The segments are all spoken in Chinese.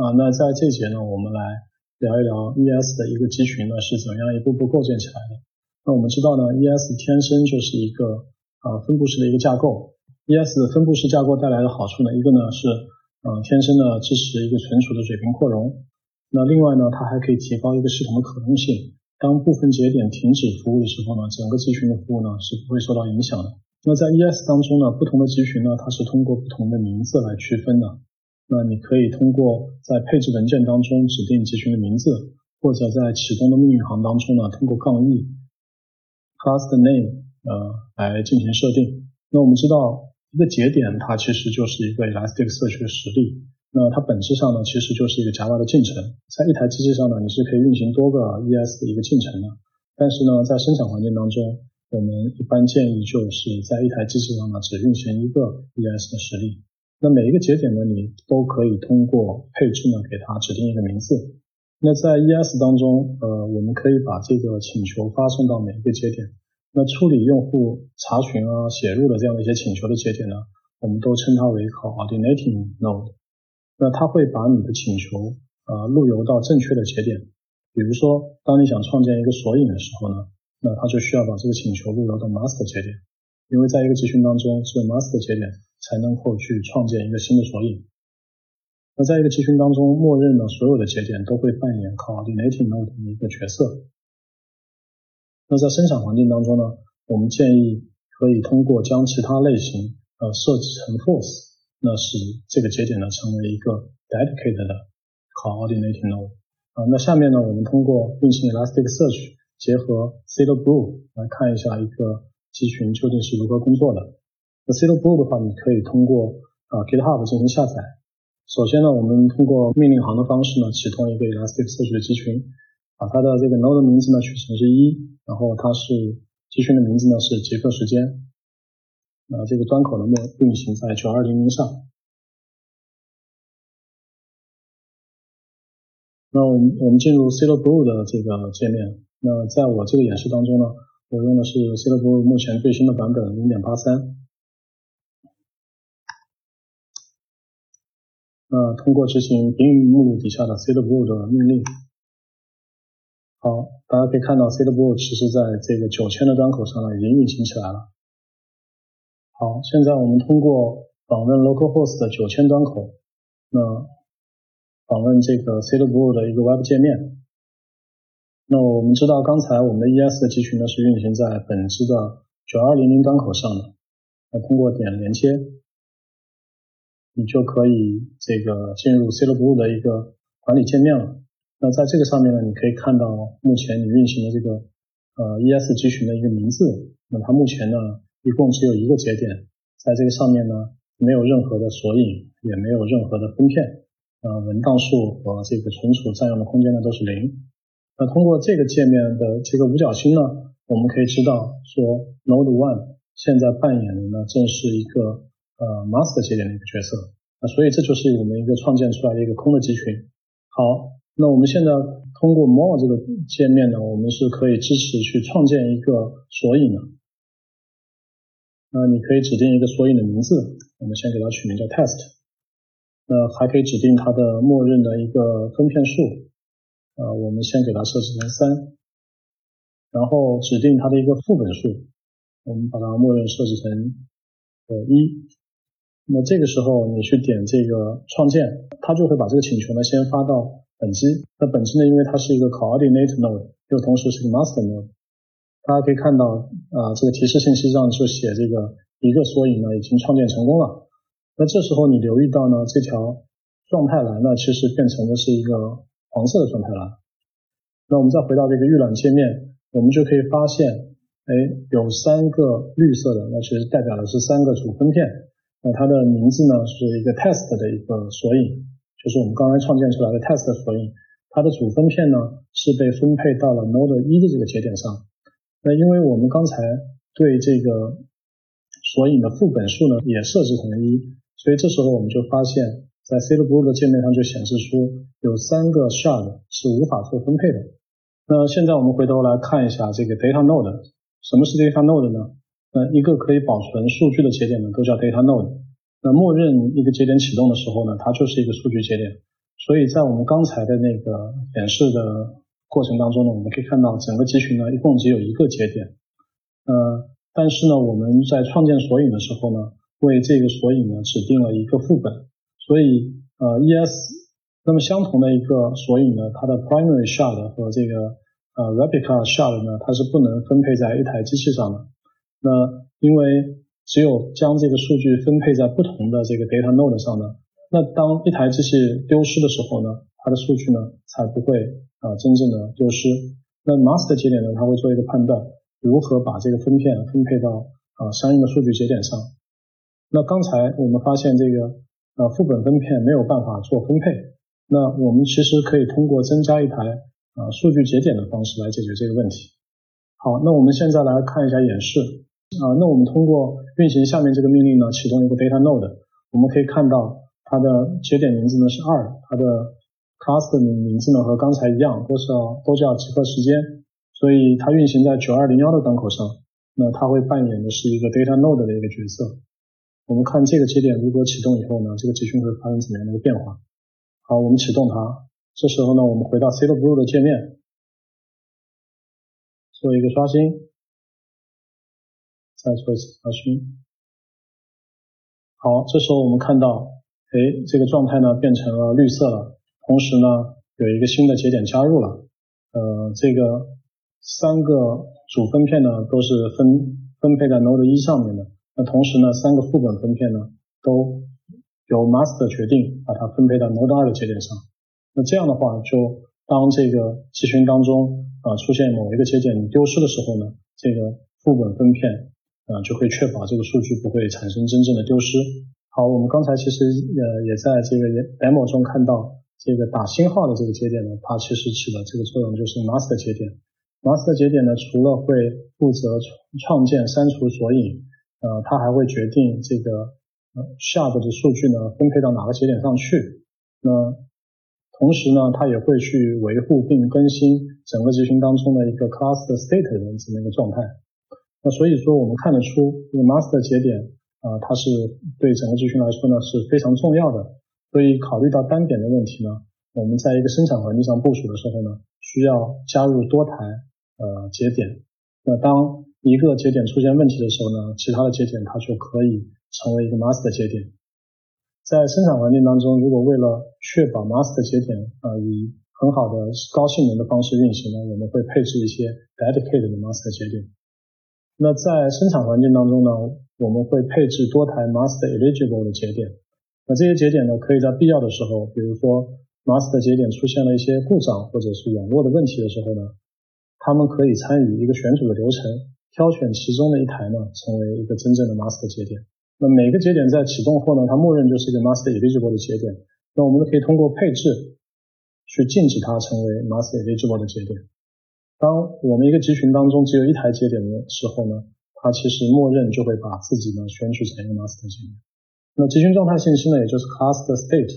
啊，那在这节呢，我们来聊一聊 ES 的一个集群呢是怎样一步步构建起来的。那我们知道呢，ES 天生就是一个啊分布式的一个架构。ES 分布式架构带来的好处呢，一个呢是呃天生的支持一个存储的水平扩容。那另外呢，它还可以提高一个系统的可用性。当部分节点停止服务的时候呢，整个集群的服务呢是不会受到影响的。那在 ES 当中呢，不同的集群呢，它是通过不同的名字来区分的。那你可以通过在配置文件当中指定集群的名字，或者在启动的命令行当中呢，通过杠 e class name 呃来进行设定。那我们知道。一个节点，它其实就是一个 Elasticsearch 的实例。那它本质上呢，其实就是一个 Java 的进程。在一台机器上呢，你是可以运行多个 ES 的一个进程的。但是呢，在生产环境当中，我们一般建议就是在一台机器上呢，只运行一个 ES 的实例。那每一个节点呢，你都可以通过配置呢，给它指定一个名字。那在 ES 当中，呃，我们可以把这个请求发送到每一个节点。那处理用户查询啊、写入的这样的一些请求的节点呢，我们都称它为 coordinating node。那它会把你的请求啊路由到正确的节点。比如说，当你想创建一个索引的时候呢，那它就需要把这个请求路由到 master 节点，因为在一个集群当中，只有 master 节点才能够去创建一个新的索引。那在一个集群当中，默认的所有的节点都会扮演 coordinating node 的一个角色。那在生产环境当中呢，我们建议可以通过将其他类型呃设置成 force，那使这个节点呢成为一个 dedicated 的 coordinating node 啊。那下面呢，我们通过运行 Elasticsearch 结合 c l b l u e 来看一下一个集群究竟是如何工作的。那 c l b l u e 的话，你可以通过啊 GitHub 进行下载。首先呢，我们通过命令行的方式呢，启动一个 Elasticsearch 的集群。把它的这个 node 名字呢取成是一，然后它是集群的名字呢是杰克时间，那，这个端口呢运行在九二零零上。那我们我们进入 c l b l u e 的这个界面。那在我这个演示当中呢，我用的是 c l b l u e 目前最新的版本零点八三。那通过执行 bin 目录底下的 c l b l u 的命令。好，大家可以看到 c l b l u 其实在这个九千的端口上呢已经运行起来了。好，现在我们通过访问 localhost 的九千端口，那访问这个 c l b l u 的一个 web 界面。那我们知道刚才我们的 ES 的集群呢是运行在本机的九二零零端口上的。那通过点连接，你就可以这个进入 c l b l u e 的一个管理界面了。那在这个上面呢，你可以看到目前你运行的这个呃 ES 集群的一个名字。那它目前呢，一共只有一个节点，在这个上面呢，没有任何的索引，也没有任何的分片，呃，文档数和这个存储占用的空间呢都是零。那通过这个界面的这个五角星呢，我们可以知道说 Node One 现在扮演的呢正是一个呃 Master 节点的一个角色。啊所以这就是我们一个创建出来的一个空的集群。好。那我们现在通过 more 这个界面呢，我们是可以支持去创建一个索引的。那你可以指定一个索引的名字，我们先给它取名叫 test。那还可以指定它的默认的一个分片数，呃，我们先给它设置成三，然后指定它的一个副本数，我们把它默认设置成呃一。那这个时候你去点这个创建，它就会把这个请求呢先发到。本机，那本机呢？因为它是一个 coordinate node，又同时是个 master node。大家可以看到，啊，这个提示信息上就写这个一个索引呢已经创建成功了。那这时候你留意到呢，这条状态栏呢其实变成的是一个黄色的状态栏。那我们再回到这个预览界面，我们就可以发现，哎，有三个绿色的，那其实代表的是三个主分片。那它的名字呢是一个 test 的一个索引。就是我们刚才创建出来的 test 索引，它的主分片呢是被分配到了 node 一的这个节点上。那因为我们刚才对这个索引的副本数呢也设置成了一，所以这时候我们就发现，在 c l b l u e 的界面上就显示出有三个 shard 是无法做分配的。那现在我们回头来看一下这个 data node，什么是 data node 呢？那一个可以保存数据的节点呢都叫 data node。那默认一个节点启动的时候呢，它就是一个数据节点，所以在我们刚才的那个演示的过程当中呢，我们可以看到整个集群呢一共只有一个节点，呃，但是呢我们在创建索引的时候呢，为这个索引呢指定了一个副本，所以呃 ES 那么相同的一个索引呢，它的 primary shard 和这个呃 replica shard 呢，它是不能分配在一台机器上的，那因为只有将这个数据分配在不同的这个 data node 上呢，那当一台机器丢失的时候呢，它的数据呢才不会啊真正的丢失。那 master 节点呢，它会做一个判断，如何把这个分片分配到啊相应的数据节点上。那刚才我们发现这个呃副本分片没有办法做分配，那我们其实可以通过增加一台啊数据节点的方式来解决这个问题。好，那我们现在来看一下演示。啊，那我们通过运行下面这个命令呢，启动一个 data node，我们可以看到它的节点名字呢是二，它的 class 的名字呢和刚才一样，都是要都叫集合时间，所以它运行在九二零幺的端口上，那它会扮演的是一个 data node 的一个角色。我们看这个节点如果启动以后呢，这个集群会发生怎么样的一个变化？好，我们启动它，这时候呢，我们回到 c Blue 的界面，做一个刷新。再做一次查询。好，这时候我们看到，哎，这个状态呢变成了绿色了。同时呢，有一个新的节点加入了。呃，这个三个主分片呢都是分分配在 Node 一上面的。那同时呢，三个副本分片呢都由 Master 决定把它分配到 Node 二的节点上。那这样的话，就当这个集群当中啊出现某一个节点丢失的时候呢，这个副本分片。啊，就会确保这个数据不会产生真正的丢失。好，我们刚才其实呃也在这个 demo 中看到，这个打星号的这个节点呢，它其实起的这个作用就是 master 节点。master 节点呢，除了会负责创建、删除索引，呃，它还会决定这个呃 shard 的数据呢分配到哪个节点上去。那同时呢，它也会去维护并更新整个集群当中的一个 class 的 state 的这么一个状态。那所以说，我们看得出这个 master 节点啊，它是对整个集群来说呢是非常重要的。所以考虑到单点的问题呢，我们在一个生产环境上部署的时候呢，需要加入多台呃节点。那当一个节点出现问题的时候呢，其他的节点它就可以成为一个 master 节点。在生产环境当中，如果为了确保 master 节点啊以很好的高性能的方式运行呢，我们会配置一些 dedicated 的 master 节点。那在生产环境当中呢，我们会配置多台 master eligible 的节点。那这些节点呢，可以在必要的时候，比如说 master 节点出现了一些故障或者是网络的问题的时候呢，他们可以参与一个选组的流程，挑选其中的一台呢，成为一个真正的 master 节点。那每个节点在启动后呢，它默认就是一个 master eligible 的节点。那我们可以通过配置去禁止它成为 master eligible 的节点。当我们一个集群当中只有一台节点的时候呢，它其实默认就会把自己呢选取成一个 master 节点。那集群状态信息呢，也就是 class 的 state，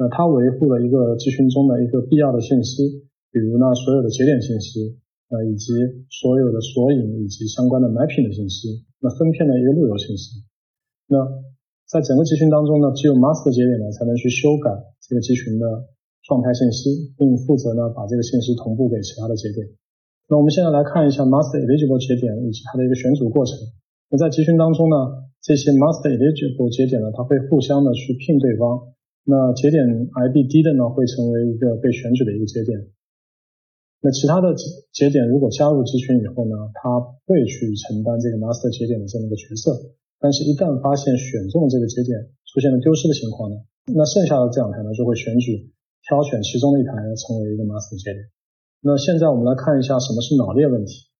那它维护了一个集群中的一个必要的信息，比如呢所有的节点信息，呃以及所有的索引以及相关的 mapping 的信息，那分片的一个路由信息。那在整个集群当中呢，只有 master 节点呢才能去修改这个集群的状态信息，并负责呢把这个信息同步给其他的节点。那我们现在来看一下 master eligible 节点以及它的一个选组过程。那在集群当中呢，这些 master eligible 节点呢，它会互相的去聘对方。那节点 ID 低的呢，会成为一个被选取的一个节点。那其他的节点如果加入集群以后呢，它会去承担这个 master 节点的这么一个角色。但是，一旦发现选中这个节点出现了丢失的情况呢，那剩下的这两台呢，就会选举挑选其中的一台成为一个 master 节点。那现在我们来看一下什么是脑裂问题。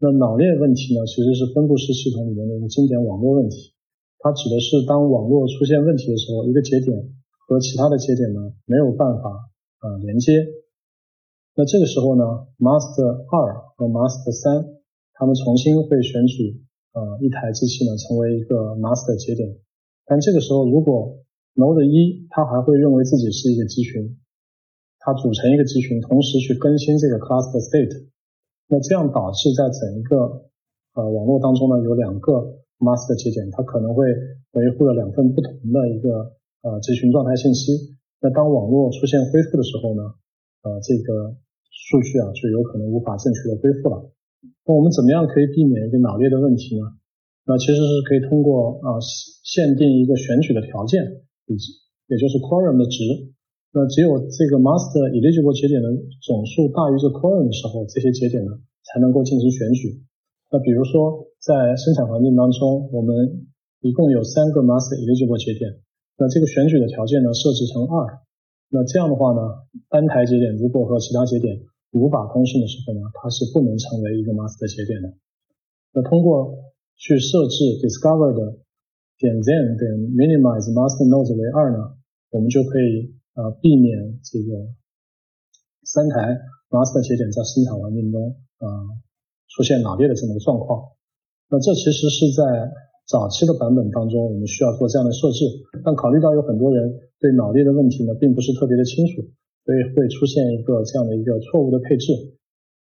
那脑裂问题呢，其实是分布式系统里面的一个经典网络问题。它指的是当网络出现问题的时候，一个节点和其他的节点呢没有办法啊连接。那这个时候呢，master 二和 master 三，他们重新会选取呃一台机器呢成为一个 master 节点。但这个时候，如果 node 一它还会认为自己是一个集群。它组成一个集群，同时去更新这个 class 的 state，那这样导致在整一个呃网络当中呢，有两个 master 节点，它可能会维护了两份不同的一个呃集群状态信息。那当网络出现恢复的时候呢，呃，这个数据啊就有可能无法正确的恢复了。那我们怎么样可以避免一个脑裂的问题呢？那其实是可以通过啊限定一个选取的条件，以及也就是 quorum 的值。那只有这个 master eligible 节点的总数大于这 quorum 的时候，这些节点呢才能够进行选举。那比如说在生产环境当中，我们一共有三个 master eligible 节点，那这个选举的条件呢设置成二。那这样的话呢，单台节点如果和其他节点无法通讯的时候呢，它是不能成为一个 master 节点的。那通过去设置 discovered 点 then 点 minimize master nodes 为二呢，我们就可以。啊，避免这个三台 master 节点在生产环境中啊出现脑裂的这么一个状况。那这其实是在早期的版本当中，我们需要做这样的设置。但考虑到有很多人对脑裂的问题呢，并不是特别的清楚，所以会出现一个这样的一个错误的配置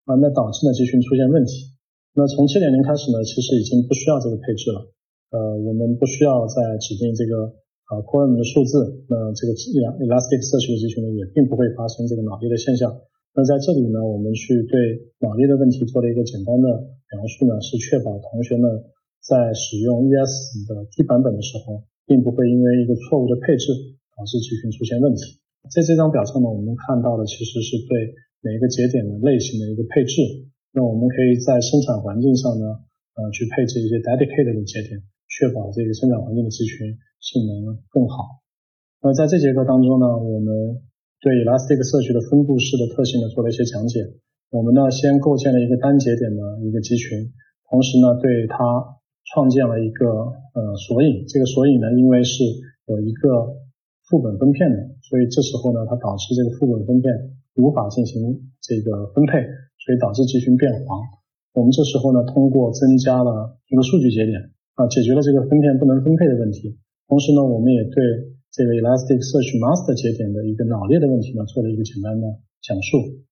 啊，那导致呢集群出现问题。那从七点零开始呢，其实已经不需要这个配置了。呃，我们不需要再指定这个。啊，quorum 的数字，那这个 Elasticsearch 的集群呢，也并不会发生这个脑裂的现象。那在这里呢，我们去对脑裂的问题做了一个简单的描述呢，是确保同学们在使用 ES 的低版本的时候，并不会因为一个错误的配置导致集群出现问题。在这张表上呢，我们看到的其实是对每一个节点的类型的一个配置。那我们可以在生产环境上呢，呃，去配置一些 dedicated 的节点，确保这个生产环境的集群。性能更好。那在这节课当中呢，我们对 Elasticsearch 的分布式的特性呢做了一些讲解。我们呢先构建了一个单节点的一个集群，同时呢对它创建了一个呃索引。这个索引呢因为是有一个副本分片的，所以这时候呢它导致这个副本分片无法进行这个分配，所以导致集群变黄。我们这时候呢通过增加了一个数据节点啊，解决了这个分片不能分配的问题。同时呢，我们也对这个 Elasticsearch Master 节点的一个脑裂的问题呢，做了一个简单的讲述。